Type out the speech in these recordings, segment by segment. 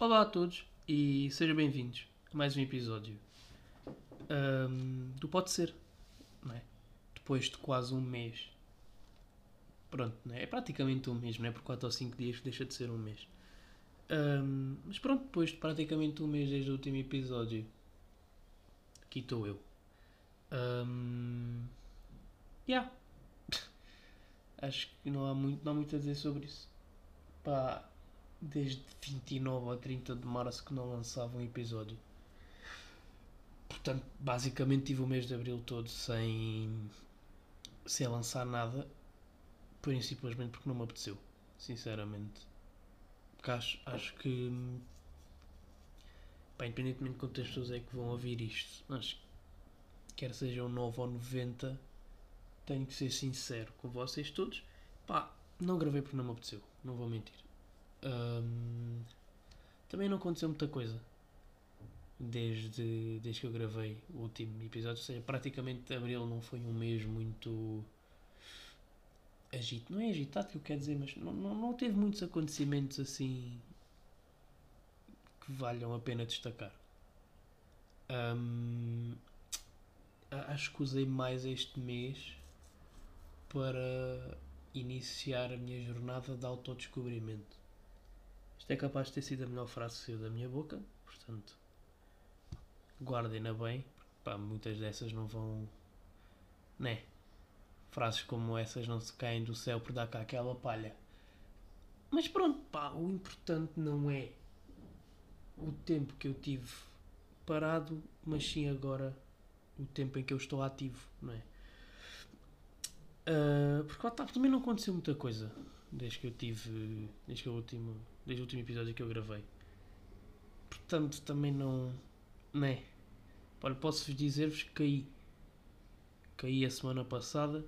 Olá a todos e sejam bem-vindos a mais um episódio ahm, do Pode Ser, não é? Depois de quase um mês. Pronto, não é? é praticamente um mês, não é? Por 4 ou 5 dias que deixa de ser um mês. Ahm, mas pronto, depois de praticamente um mês desde o último episódio, aqui estou eu. Um, yeah. Acho que não há, muito, não há muito a dizer sobre isso. Pá, desde 29 ou 30 de março que não lançava um episódio. Portanto, basicamente tive o mês de abril todo sem, sem lançar nada, por e simplesmente porque não me apeteceu, sinceramente. Porque acho, acho que, pá, independentemente de quantas pessoas é que vão ouvir isto, acho que quer sejam 9 ou 90, tenho que ser sincero com vocês todos. Pá, não gravei porque não me apeteceu, não vou mentir. Hum, também não aconteceu muita coisa desde, desde que eu gravei o último episódio. Ou seja, praticamente abril não foi um mês muito agitado. Não é agitado que eu quero dizer, mas não, não, não teve muitos acontecimentos assim que valham a pena destacar. A- acho que usei mais este mês para iniciar a minha jornada de autodescobrimento. Isto é capaz de ter sido a melhor frase que saiu da minha boca, portanto, guardem-na bem, porque pá, muitas dessas não vão. né? Frases como essas não se caem do céu por dar cá aquela palha. Mas pronto, pá, o importante não é o tempo que eu tive parado, mas sim agora o tempo em que eu estou ativo, não é? Ah, porque lá está, também não aconteceu muita coisa desde que eu tive. Desde, que o último, desde o último episódio que eu gravei. Portanto, também não. Né? Olha, posso dizer-vos que caí. Caí a semana passada.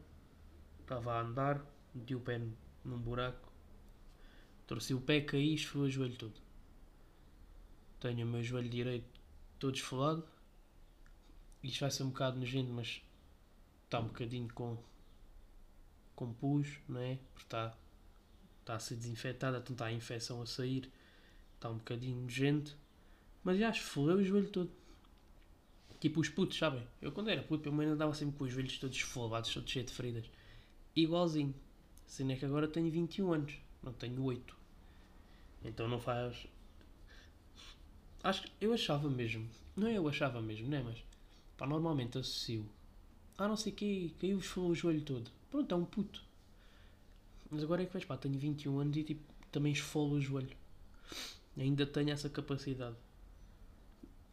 Estava a andar, meti o pé num buraco. Torci o pé, caí e esfolei o joelho todo. Tenho o meu joelho direito todo esfolado. Isto vai ser um bocado nojento, mas está um bocadinho com, com pus, não é? Porque está, está a ser desinfetado, então está a infecção a sair. Está um bocadinho nojento. Mas já esfolei o joelho todo. Tipo os putos, sabem? Eu quando era puto, eu ainda andava sempre com os joelhos todos esfolados, todos cheios de feridas. Igualzinho. Sendo é que agora tenho 21 anos, não tenho 8. Então não faz. Acho que eu achava mesmo. Não é eu achava mesmo, né? Mas pá, normalmente associo. Ah, não sei o que, caiu o joelho todo. Pronto, é um puto. Mas agora é que vejo, pá, tenho 21 anos e tipo, também esfolo o joelho. Ainda tenho essa capacidade.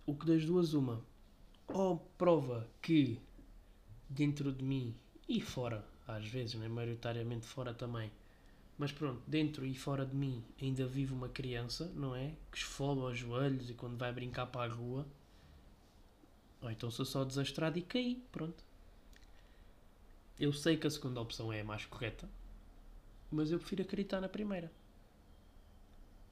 O que das duas, uma. Ou prova que dentro de mim e fora, às vezes, né? maioritariamente fora também, mas pronto, dentro e fora de mim ainda vive uma criança, não é? Que esfola os joelhos e quando vai brincar para a rua. Ou então sou só desastrado e caí, pronto. Eu sei que a segunda opção é a mais correta, mas eu prefiro acreditar na primeira.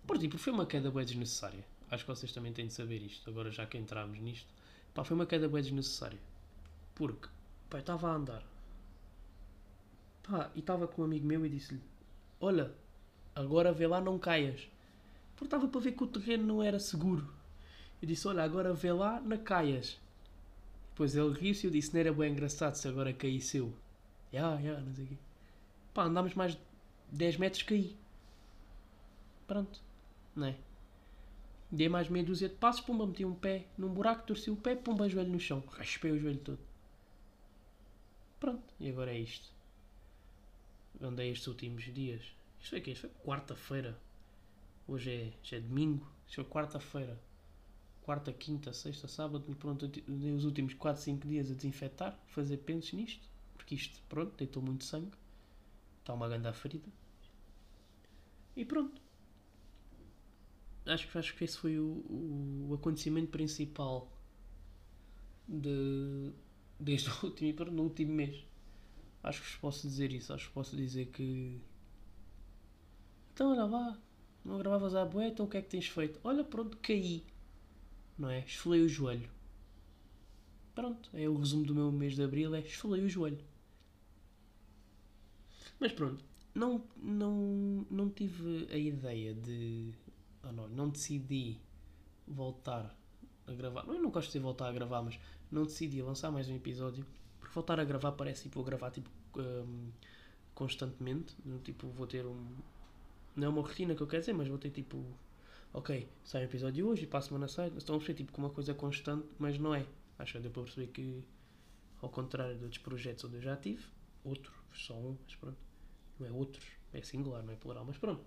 Por tipo, foi uma queda bem desnecessária. Acho que vocês também têm de saber isto, agora já que entramos nisto. Pá, foi uma queda bem desnecessária. Porque, pá, estava a andar. Pá, e estava com um amigo meu e disse-lhe: Olha, agora vê lá, não caias. Porque estava para ver que o terreno não era seguro. Eu disse: Olha, agora vê lá, não caias. Depois ele riu-se e eu disse: Não era bem engraçado se agora caísse eu. Não sei o quê. Pá, andámos mais 10 metros, caí. Pronto, não é? Dei mais meia dúzia de passos, pumba, meti um pé num buraco, torci o pé, pumba, joelho no chão. Raspei o joelho todo. Pronto, e agora é isto. Andei estes últimos dias. Isto foi o quê? Isto foi quarta-feira. Hoje é, já é domingo. Isto foi quarta-feira. Quarta, quinta, sexta, sábado. E pronto, dei os últimos 4, 5 dias a desinfetar, fazer pensos nisto. Porque isto, pronto, deitou muito sangue. Está uma grande ferida. E pronto. Acho, acho que esse foi o, o, acontecimento principal de, desde o último, no último mês. Acho que vos posso dizer isso. Acho que posso dizer que. Então, olha lá. Não gravavas à boé, então o que é que tens feito? Olha, pronto, caí. Não é? Esfolei o joelho. Pronto, é o resumo do meu mês de abril: é esfolei o joelho. Mas pronto, não, não, não tive a ideia de. Oh não, não decidi voltar a gravar. Eu não gosto de voltar a gravar, mas não decidi lançar mais um episódio. Porque voltar a gravar parece tipo, vou gravar tipo, um, constantemente. Tipo, vou ter um. Não é uma rotina que eu quero dizer, mas vou ter tipo. Ok, sai um episódio hoje e para a semana sai. Estão a perceber tipo, com uma coisa constante, mas não é. Acho que deu para perceber que, ao contrário de outros projetos onde eu já tive, outro, só um, mas pronto. Não é outros, é singular, não é plural, mas pronto.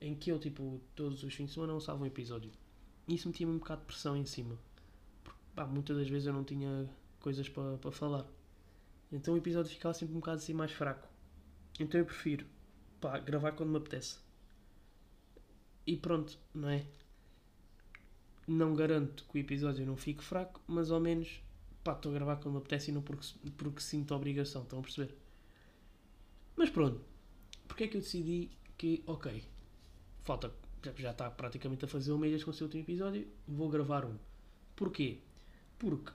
Em que eu, tipo, todos os fins de semana lançava um episódio. E isso metia-me um bocado de pressão em cima. Porque, pá, muitas das vezes eu não tinha coisas para, para falar. Então o episódio ficava sempre um bocado assim mais fraco. Então eu prefiro, pá, gravar quando me apetece. E pronto, não é? Não garanto que o episódio não fique fraco, mas ao menos, pá, estou a gravar quando me apetece e não porque, porque sinto a obrigação, estão a perceber? Mas pronto, porque é que eu decidi que, ok, falta, já está praticamente a fazer um mês com o seu último episódio, vou gravar um. Porquê? Porque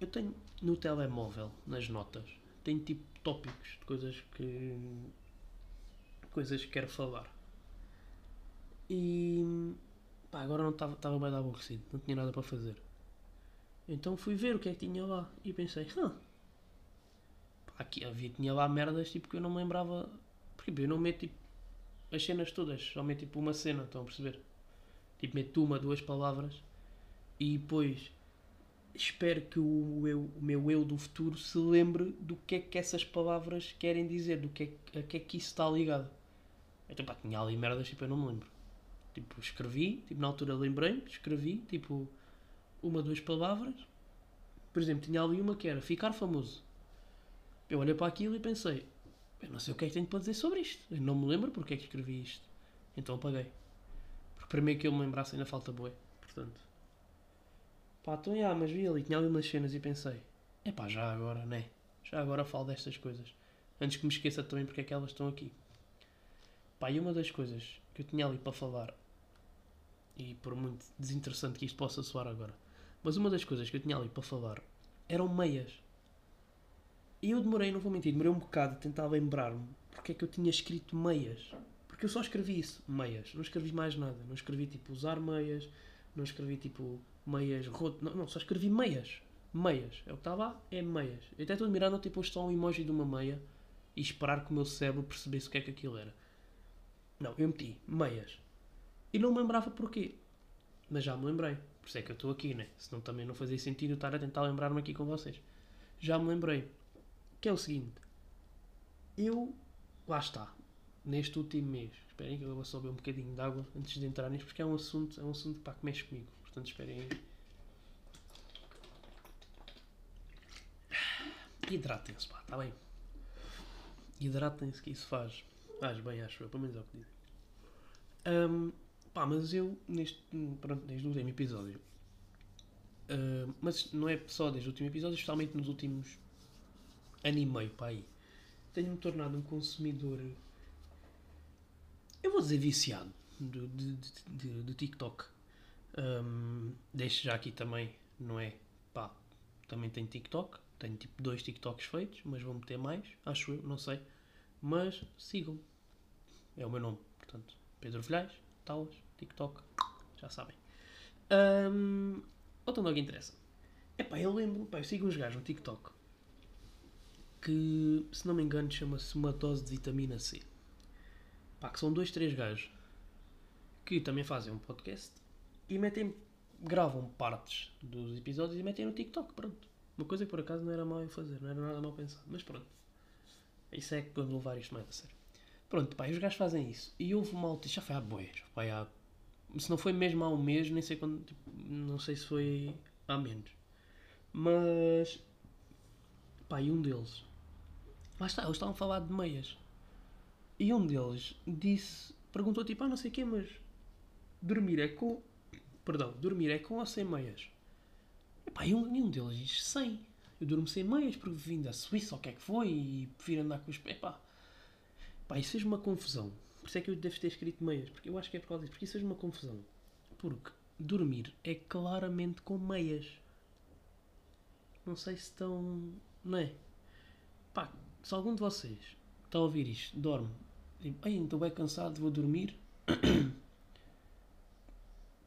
eu tenho no telemóvel, nas notas, tenho tipo tópicos de coisas que. coisas que quero falar. E. pá, agora não estava bem aborrecido, não tinha nada para fazer. Então fui ver o que é que tinha lá e pensei, ah, aqui havia, tinha lá merdas tipo que eu não me lembrava. Porque eu não meto tipo as cenas todas, só meto tipo uma cena, estão a perceber? Tipo, meto uma, duas palavras e depois espero que o, eu, o meu eu do futuro se lembre do que é que essas palavras querem dizer, do que é, a que é que isso está ligado. Então pá, tinha ali merdas tipo eu não me lembro. Tipo, escrevi, tipo, na altura lembrei escrevi, tipo, uma, duas palavras. Por exemplo, tinha ali uma que era ficar famoso. Eu olhei para aquilo e pensei, eu não sei o que é que tenho para dizer sobre isto. Eu não me lembro porque é que escrevi isto. Então apaguei. Porque primeiro que eu me lembrasse ainda falta boé. Portanto. Pá, então já, mas vi ali, tinha ali umas cenas e pensei, é pá, já agora, né? Já agora falo destas coisas. Antes que me esqueça também porque é que elas estão aqui. Pá, e uma das coisas que eu tinha ali para falar, e por muito desinteressante que isto possa soar agora, mas uma das coisas que eu tinha ali para falar eram meias. E eu demorei, não vou mentir, demorei um bocado a tentar lembrar-me porque é que eu tinha escrito meias. Porque eu só escrevi isso, meias. Não escrevi mais nada. Não escrevi tipo usar meias, não escrevi tipo meias roto. Não, não, só escrevi meias. Meias. É o que está lá, é meias. Eu até estou admirando tipo só um emoji de uma meia e esperar que o meu cérebro percebesse o que é que aquilo era. Não, eu meti meias. E não me lembrava porquê. Mas já me lembrei. Por isso é que eu estou aqui, né? Senão também não fazia sentido estar a tentar lembrar-me aqui com vocês. Já me lembrei que é o seguinte. Eu, lá está, neste último mês, esperem que eu vou só beber um bocadinho de água antes de entrar nisto, porque é um assunto, é um assunto pá, que mexe comigo. Portanto, esperem aí. Hidratem-se, pá, está bem? Hidratem-se que isso faz. Faz bem, acho eu, pelo menos é o que dizem. Um, pá, mas eu, neste, pronto, desde o último episódio, uh, mas não é só desde o último episódio, especialmente nos últimos ano e meio para aí, tenho-me tornado um consumidor, eu vou dizer viciado, de, de, de, TikTok. Um, deixo já aqui também, não é? Pá, também tenho TikTok, tenho tipo dois TikToks feitos, mas vou meter mais, acho eu, não sei. Mas sigam, é o meu nome, portanto, Pedro Vilhais, Talas, TikTok, já sabem. Um, voltando ao que interessa. É pá, eu lembro, pá, eu sigo uns gajos no TikTok que, se não me engano, chama-se uma dose de vitamina C. Pá, que são dois, três gajos que também fazem um podcast e metem, gravam partes dos episódios e metem no TikTok, pronto. Uma coisa que por acaso não era mal em fazer, não era nada mal pensado, mas pronto. Isso é que podemos levar isto mais a sério. Pronto, pá, os gajos fazem isso. E houve uma alta, já foi há boias, foi há... Se não foi mesmo há um mês, nem sei quando, tipo, não sei se foi há menos. Mas, pá, e um deles Lá está, eles estavam a falar de meias. E um deles disse, perguntou tipo, ah, não sei o quê, mas dormir é com. Perdão, dormir é com ou sem meias? E um, e um deles diz sem. Eu durmo sem meias porque vim da Suíça ou o que é que foi e prefiro andar com os. Epá, pá, isso fez uma confusão. Por isso é que eu devo ter escrito meias. Porque eu acho que é por causa disso. Porque isso fez uma confusão. Porque dormir é claramente com meias. Não sei se estão. Não é? Pá, se algum de vocês está a ouvir isto, dorme Tipo, ai, estou bem cansado, vou dormir.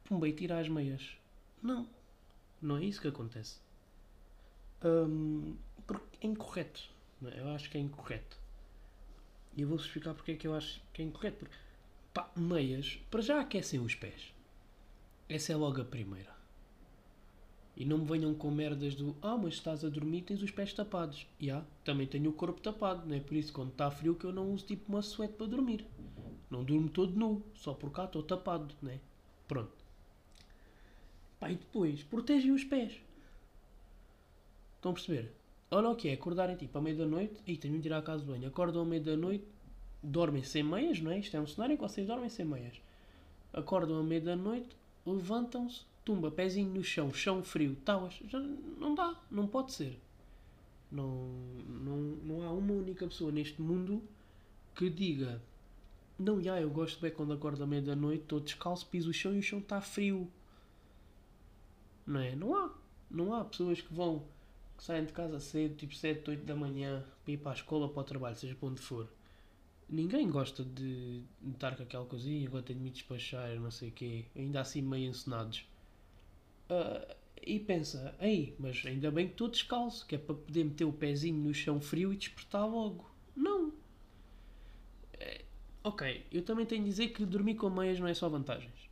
Pumba, e tira as meias. Não. Não é isso que acontece. Hum, porque é incorreto. é? Eu acho que é incorreto. E eu vou-vos explicar porque é que eu acho que é incorreto. Porque, pá, meias, para já aquecem os pés. Essa é logo a primeira. E não me venham com merdas do Ah, mas estás a dormir tens os pés tapados. E yeah, também tenho o corpo tapado, não é por isso quando está frio que eu não uso tipo uma suéte para dormir. Não durmo todo nu, só por cá estou tapado, né? Pronto. Pá, e depois, protegem os pés. Estão a perceber? Olha o que é, acordarem tipo à meia da noite, e tenho de ir à casa de banho, acordam à meia da noite, dormem sem meias, não é? Isto é um cenário em que vocês dormem sem meias. Acordam à meia da noite, levantam-se, tumba, pezinho no chão, chão frio, talas, já não dá, não pode ser. Não, não, não há uma única pessoa neste mundo que diga não, já, eu gosto bem quando acordo à meia da noite, estou descalço, piso o chão e o chão está frio. Não é? Não há. Não há pessoas que vão, que saem de casa cedo, tipo 7, 8 da manhã, para ir para a escola, para o trabalho, seja para onde for. Ninguém gosta de, de estar com aquela coisinha, agora tenho de me despachar, não sei o quê, ainda assim meio encenados. Uh, e pensa, ei, mas ainda bem que estou descalço, que é para poder meter o pezinho no chão frio e despertar logo. Não. É, ok, eu também tenho de dizer que dormir com meias não é só vantagens.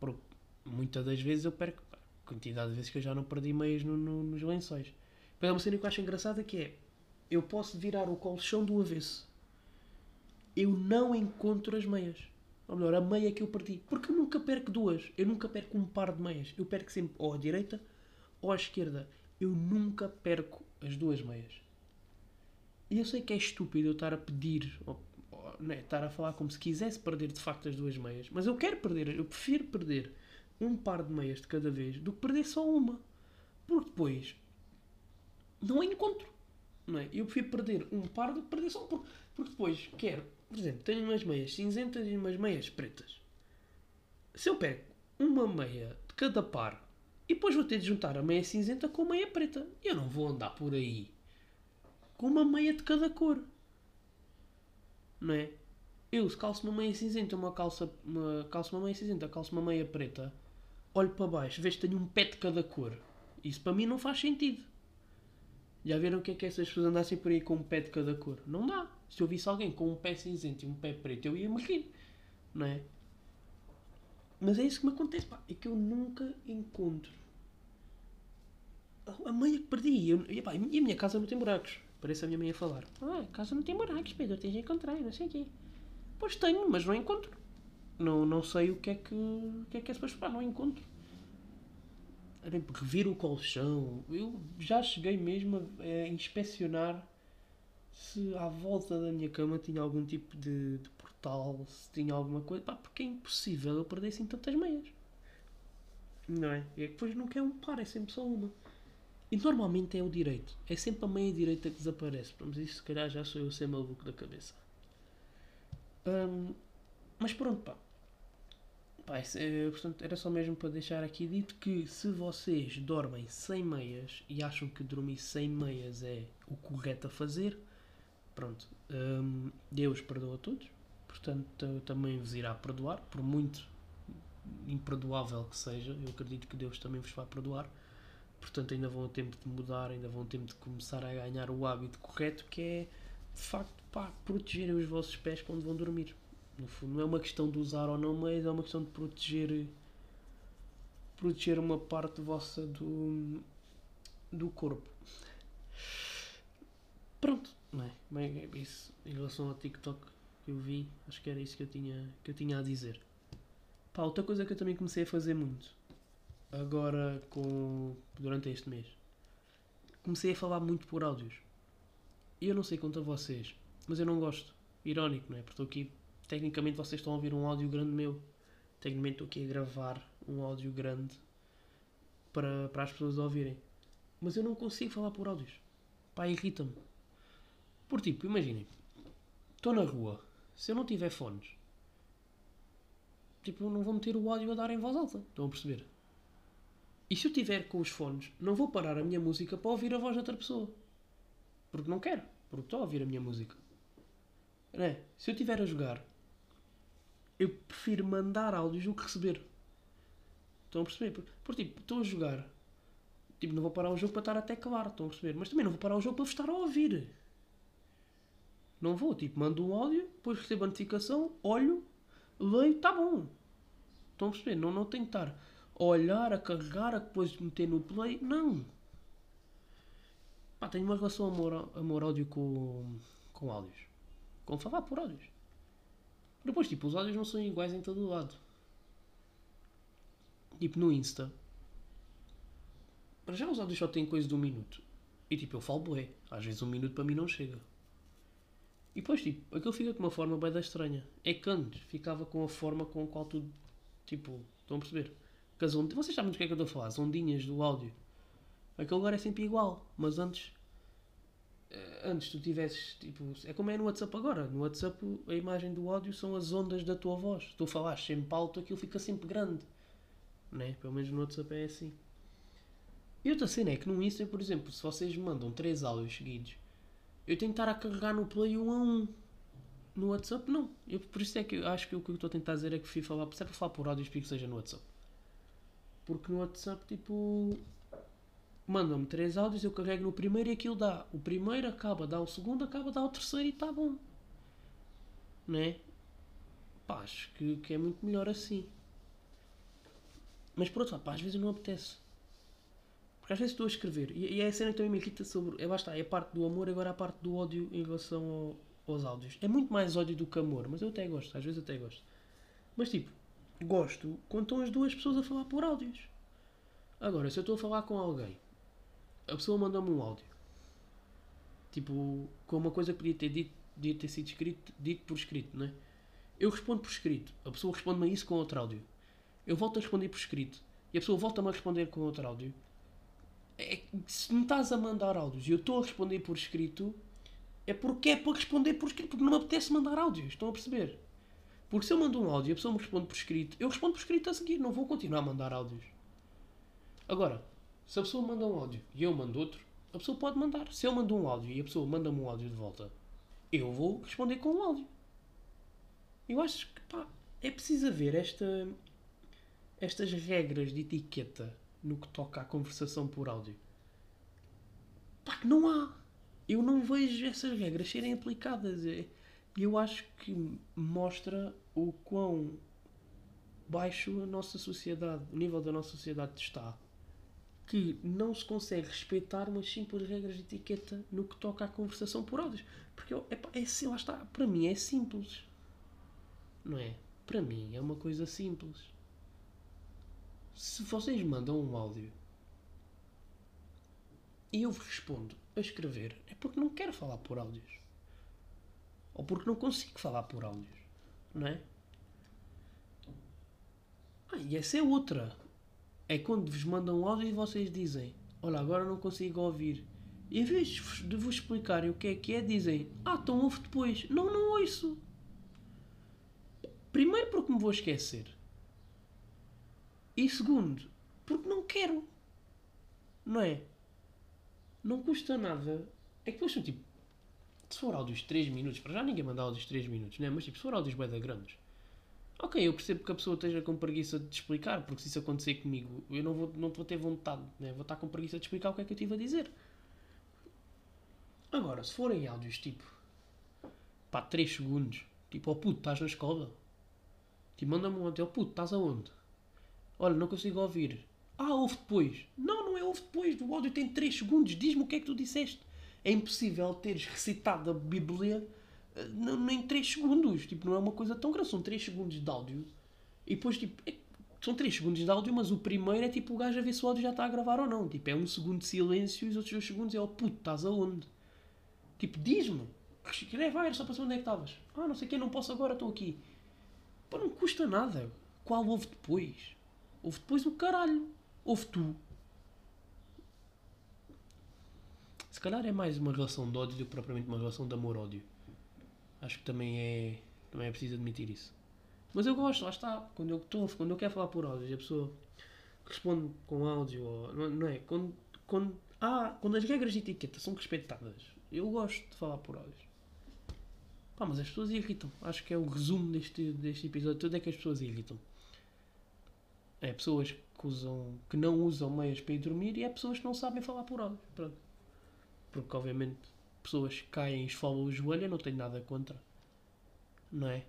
Porque muitas das vezes eu perco quantidade de vezes que eu já não perdi meias no, no, nos lençóis. Mas é uma cena que eu acho engraçada que é eu posso virar o colchão do avesso. Eu não encontro as meias. Ou melhor, a meia que eu perdi. Porque eu nunca perco duas. Eu nunca perco um par de meias. Eu perco sempre ou à direita ou à esquerda. Eu nunca perco as duas meias. E eu sei que é estúpido eu estar a pedir, ou, ou, né, estar a falar como se quisesse perder de facto as duas meias. Mas eu quero perder, eu prefiro perder um par de meias de cada vez do que perder só uma. Porque depois não encontro. Não é? Eu prefiro perder um par do que perder só um. Porque, porque depois quero por exemplo, tenho umas meias cinzentas e umas meias pretas. Se eu pego uma meia de cada par e depois vou ter de juntar a meia cinzenta com a meia preta, eu não vou andar por aí com uma meia de cada cor. Não é? Eu, se calço uma meia cinzenta, uma calça, uma, calço uma meia cinzenta, calço uma meia preta, olho para baixo, vejo que tenho um pé de cada cor. Isso para mim não faz sentido. Já viram o que é que essas pessoas andassem por aí com um pé de cada cor? Não dá. Se eu visse alguém com um pé cinzento e um pé preto, eu ia me rir. Não é? Mas é isso que me acontece, pá. É que eu nunca encontro a meia que perdi. E, eu, e, pá, e a minha casa não tem buracos. Parece a minha mãe a falar. Ah, a casa não tem buracos, Pedro. Tens de encontrar, não sei o quê. Pois tenho, mas não encontro. Não, não sei o que é que, o que é que é suposto. Pá, não encontro revir o colchão. Eu já cheguei mesmo a, inspecionar se à volta da minha cama tinha algum tipo de, de portal, se tinha alguma coisa. Pá, porque é impossível eu perder assim tantas meias. Não é? E é depois nunca é um par, é sempre só uma. E normalmente é o direito. É sempre a meia direita que desaparece. Mas isso se calhar já sou eu ser maluco da cabeça. Hum, mas pronto, pá. Pá, é, portanto, era só mesmo para deixar aqui dito que se vocês dormem sem meias e acham que dormir sem meias é o correto a fazer, pronto, hum, Deus perdoa a todos, portanto também vos irá perdoar, por muito imperdoável que seja, eu acredito que Deus também vos vai perdoar, portanto ainda vão a tempo de mudar, ainda vão a tempo de começar a ganhar o hábito correto que é de facto protegerem os vossos pés quando vão dormir. No fundo, não é uma questão de usar ou não meias, é uma questão de proteger proteger uma parte vossa do, do corpo. Pronto, não é? Bem, é isso. Em relação ao TikTok que eu vi, acho que era isso que eu tinha, que eu tinha a dizer. Pá, outra coisa que eu também comecei a fazer muito, agora com durante este mês, comecei a falar muito por áudios. E eu não sei quanto a vocês, mas eu não gosto. Irónico, não é? Porque estou aqui tecnicamente vocês estão a ouvir um áudio grande meu. Tecnicamente estou aqui a gravar um áudio grande para, para as pessoas ouvirem. Mas eu não consigo falar por áudios. Pá, irrita-me. Por tipo, imaginem. Estou na rua. Se eu não tiver fones, tipo, não vou meter o áudio a dar em voz alta. Estão a perceber? E se eu tiver com os fones, não vou parar a minha música para ouvir a voz de outra pessoa. Porque não quero. Porque estou a ouvir a minha música. É, se eu estiver a jogar, eu prefiro mandar áudios do que receber. Estão a perceber? Por, por tipo, estou a jogar. Tipo, não vou parar o jogo para estar até claro, estão a perceber? Mas também não vou parar o jogo para vos estar a ouvir. Não vou, tipo, mando um áudio, depois recebo a notificação, olho, leio, está bom. Estão a perceber? Não, não tenho que estar a olhar, a carregar, a depois meter no play. Não. Pá, tenho uma relação amor, amor áudio com, com áudios. Com falar por áudios. Depois, tipo, os áudios não são iguais em todo o lado. Tipo, no Insta. Para já os áudios só têm coisa de um minuto. E tipo, eu falo bué. Às vezes um minuto para mim não chega. E depois, tipo, aquilo fica com uma forma bem estranha. É que antes ficava com a forma com a qual tu, tipo, estão a perceber? Que as ond... Vocês sabem do que é que eu estou a falar? As ondinhas do áudio. Aquilo agora é sempre igual. Mas antes, eh, antes tu tivesses, tipo, é como é no WhatsApp agora. No WhatsApp a imagem do áudio são as ondas da tua voz. Tu falas sempre alto, aquilo fica sempre grande. Né? Pelo menos no WhatsApp é assim. E outra cena é que no Insta, por exemplo, se vocês mandam três áudios seguidos, eu tenho que estar a carregar no play um a um. No WhatsApp, não. Eu, por isso é que eu acho que o que eu estou a tentar dizer é que fui falar, se é falar por áudios, que seja no WhatsApp. Porque no WhatsApp, tipo, mandam-me três áudios, eu carrego no primeiro e aquilo dá. O primeiro acaba, dá o segundo, acaba, dá o terceiro e está bom. Né? Pá, acho que, que é muito melhor assim. Mas por outro lado, pá, às vezes não apetece. Porque às vezes estou a escrever. E, e é a cena que também me irrita sobre. É, basta, é a parte do amor, agora a parte do ódio em relação ao, aos áudios. É muito mais ódio do que amor, mas eu até gosto, às vezes até gosto. Mas tipo, gosto quando estão as duas pessoas a falar por áudios. Agora, se eu estou a falar com alguém a pessoa manda-me um áudio. Tipo, com uma coisa que podia ter, dito, podia ter sido escrito, dito por escrito, não é? Eu respondo por escrito. A pessoa responde-me isso com outro áudio. Eu volto a responder por escrito. E a pessoa volta-me a responder com outro áudio. É, se me estás a mandar áudios e eu estou a responder por escrito, é porque é para responder por escrito, porque não me apetece mandar áudios. Estão a perceber? Porque se eu mando um áudio e a pessoa me responde por escrito, eu respondo por escrito a seguir. Não vou continuar a mandar áudios. Agora, se a pessoa manda um áudio e eu mando outro, a pessoa pode mandar. Se eu mando um áudio e a pessoa manda-me um áudio de volta, eu vou responder com um áudio. Eu acho que pá, é preciso haver esta, estas regras de etiqueta no que toca à conversação por áudio. Pá, que não há. Eu não vejo essas regras serem aplicadas. E eu acho que mostra o quão baixo a nossa sociedade, o nível da nossa sociedade está que não se consegue respeitar umas simples regras de etiqueta no que toca à conversação por áudios. Porque é, é assim, lá está. Para mim é simples. Não é? Para mim é uma coisa simples. Se vocês mandam um áudio e eu vos respondo a escrever, é porque não quero falar por áudios. Ou porque não consigo falar por áudios. Não é? Ah, e essa é outra é quando vos mandam um áudio e vocês dizem: Olha, agora não consigo ouvir. E em vez de vos explicarem o que é que é, dizem: Ah, então ouve depois. Não, não ouço. Primeiro, porque me vou esquecer. E segundo, porque não quero. Não é? Não custa nada. É que depois são tipo. Se for áudios de 3 minutos, para já ninguém manda áudios de 3 minutos, não é? Mas tipo, se for áudios bem grandes Ok, eu percebo que a pessoa esteja com preguiça de explicar, porque se isso acontecer comigo, eu não vou, não vou ter vontade, né? vou estar com preguiça de explicar o que é que eu estive a dizer. Agora, se forem áudios tipo pá, 3 segundos, tipo, oh puto, estás na escola? Tipo, manda-me um áudio, oh puto, estás aonde? Olha, não consigo ouvir. Ah, ouve depois. Não, não é ouve depois, o áudio tem 3 segundos, diz-me o que é que tu disseste. É impossível teres recitado a Bíblia não, em 3 segundos. Tipo, não é uma coisa tão grande. São 3 segundos de áudio. E depois, tipo, é, são 3 segundos de áudio, mas o primeiro é tipo o gajo a ver se o áudio já está a gravar ou não. Tipo, é um segundo de silêncio e os outros 2 segundos é oh, puto, estás aonde? Tipo, diz-me. É, vai, era só para saber onde é que estavas. Ah, não sei o que, não posso agora, estou aqui. Pô, não custa nada. Qual houve depois? Houve depois o caralho. Houve tu. Se calhar é mais uma relação de ódio do que propriamente uma relação de amor-ódio. Acho que também é, também é preciso admitir isso. Mas eu gosto, lá está. Quando eu, estou quando eu quero falar por áudio e a pessoa responde com áudio, ou, não é? Quando, quando, ah, quando as regras de etiqueta são respeitadas, eu gosto de falar por áudio. Pá, mas as pessoas irritam. Acho que é o resumo deste, deste episódio todo é que as pessoas irritam. É pessoas que, usam, que não usam meias para ir dormir e é pessoas que não sabem falar por áudio. Pronto. Porque, obviamente, pessoas que caem e esfolam o joelho, eu não tenho nada contra. Não é?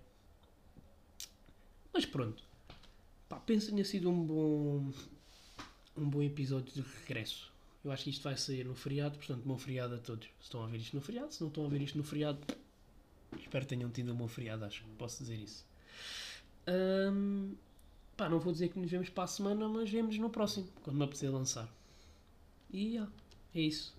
Mas pronto. Pá, penso que tenha sido um bom, um bom episódio de regresso. Eu acho que isto vai sair no feriado, portanto, bom feriado a todos. Se estão a ver isto no feriado, se não estão a ver isto no feriado, espero que tenham tido um bom feriado, acho que posso dizer isso. Hum, pá, não vou dizer que nos vemos para a semana, mas vemos no próximo, quando me apetecer lançar. E yeah, é isso.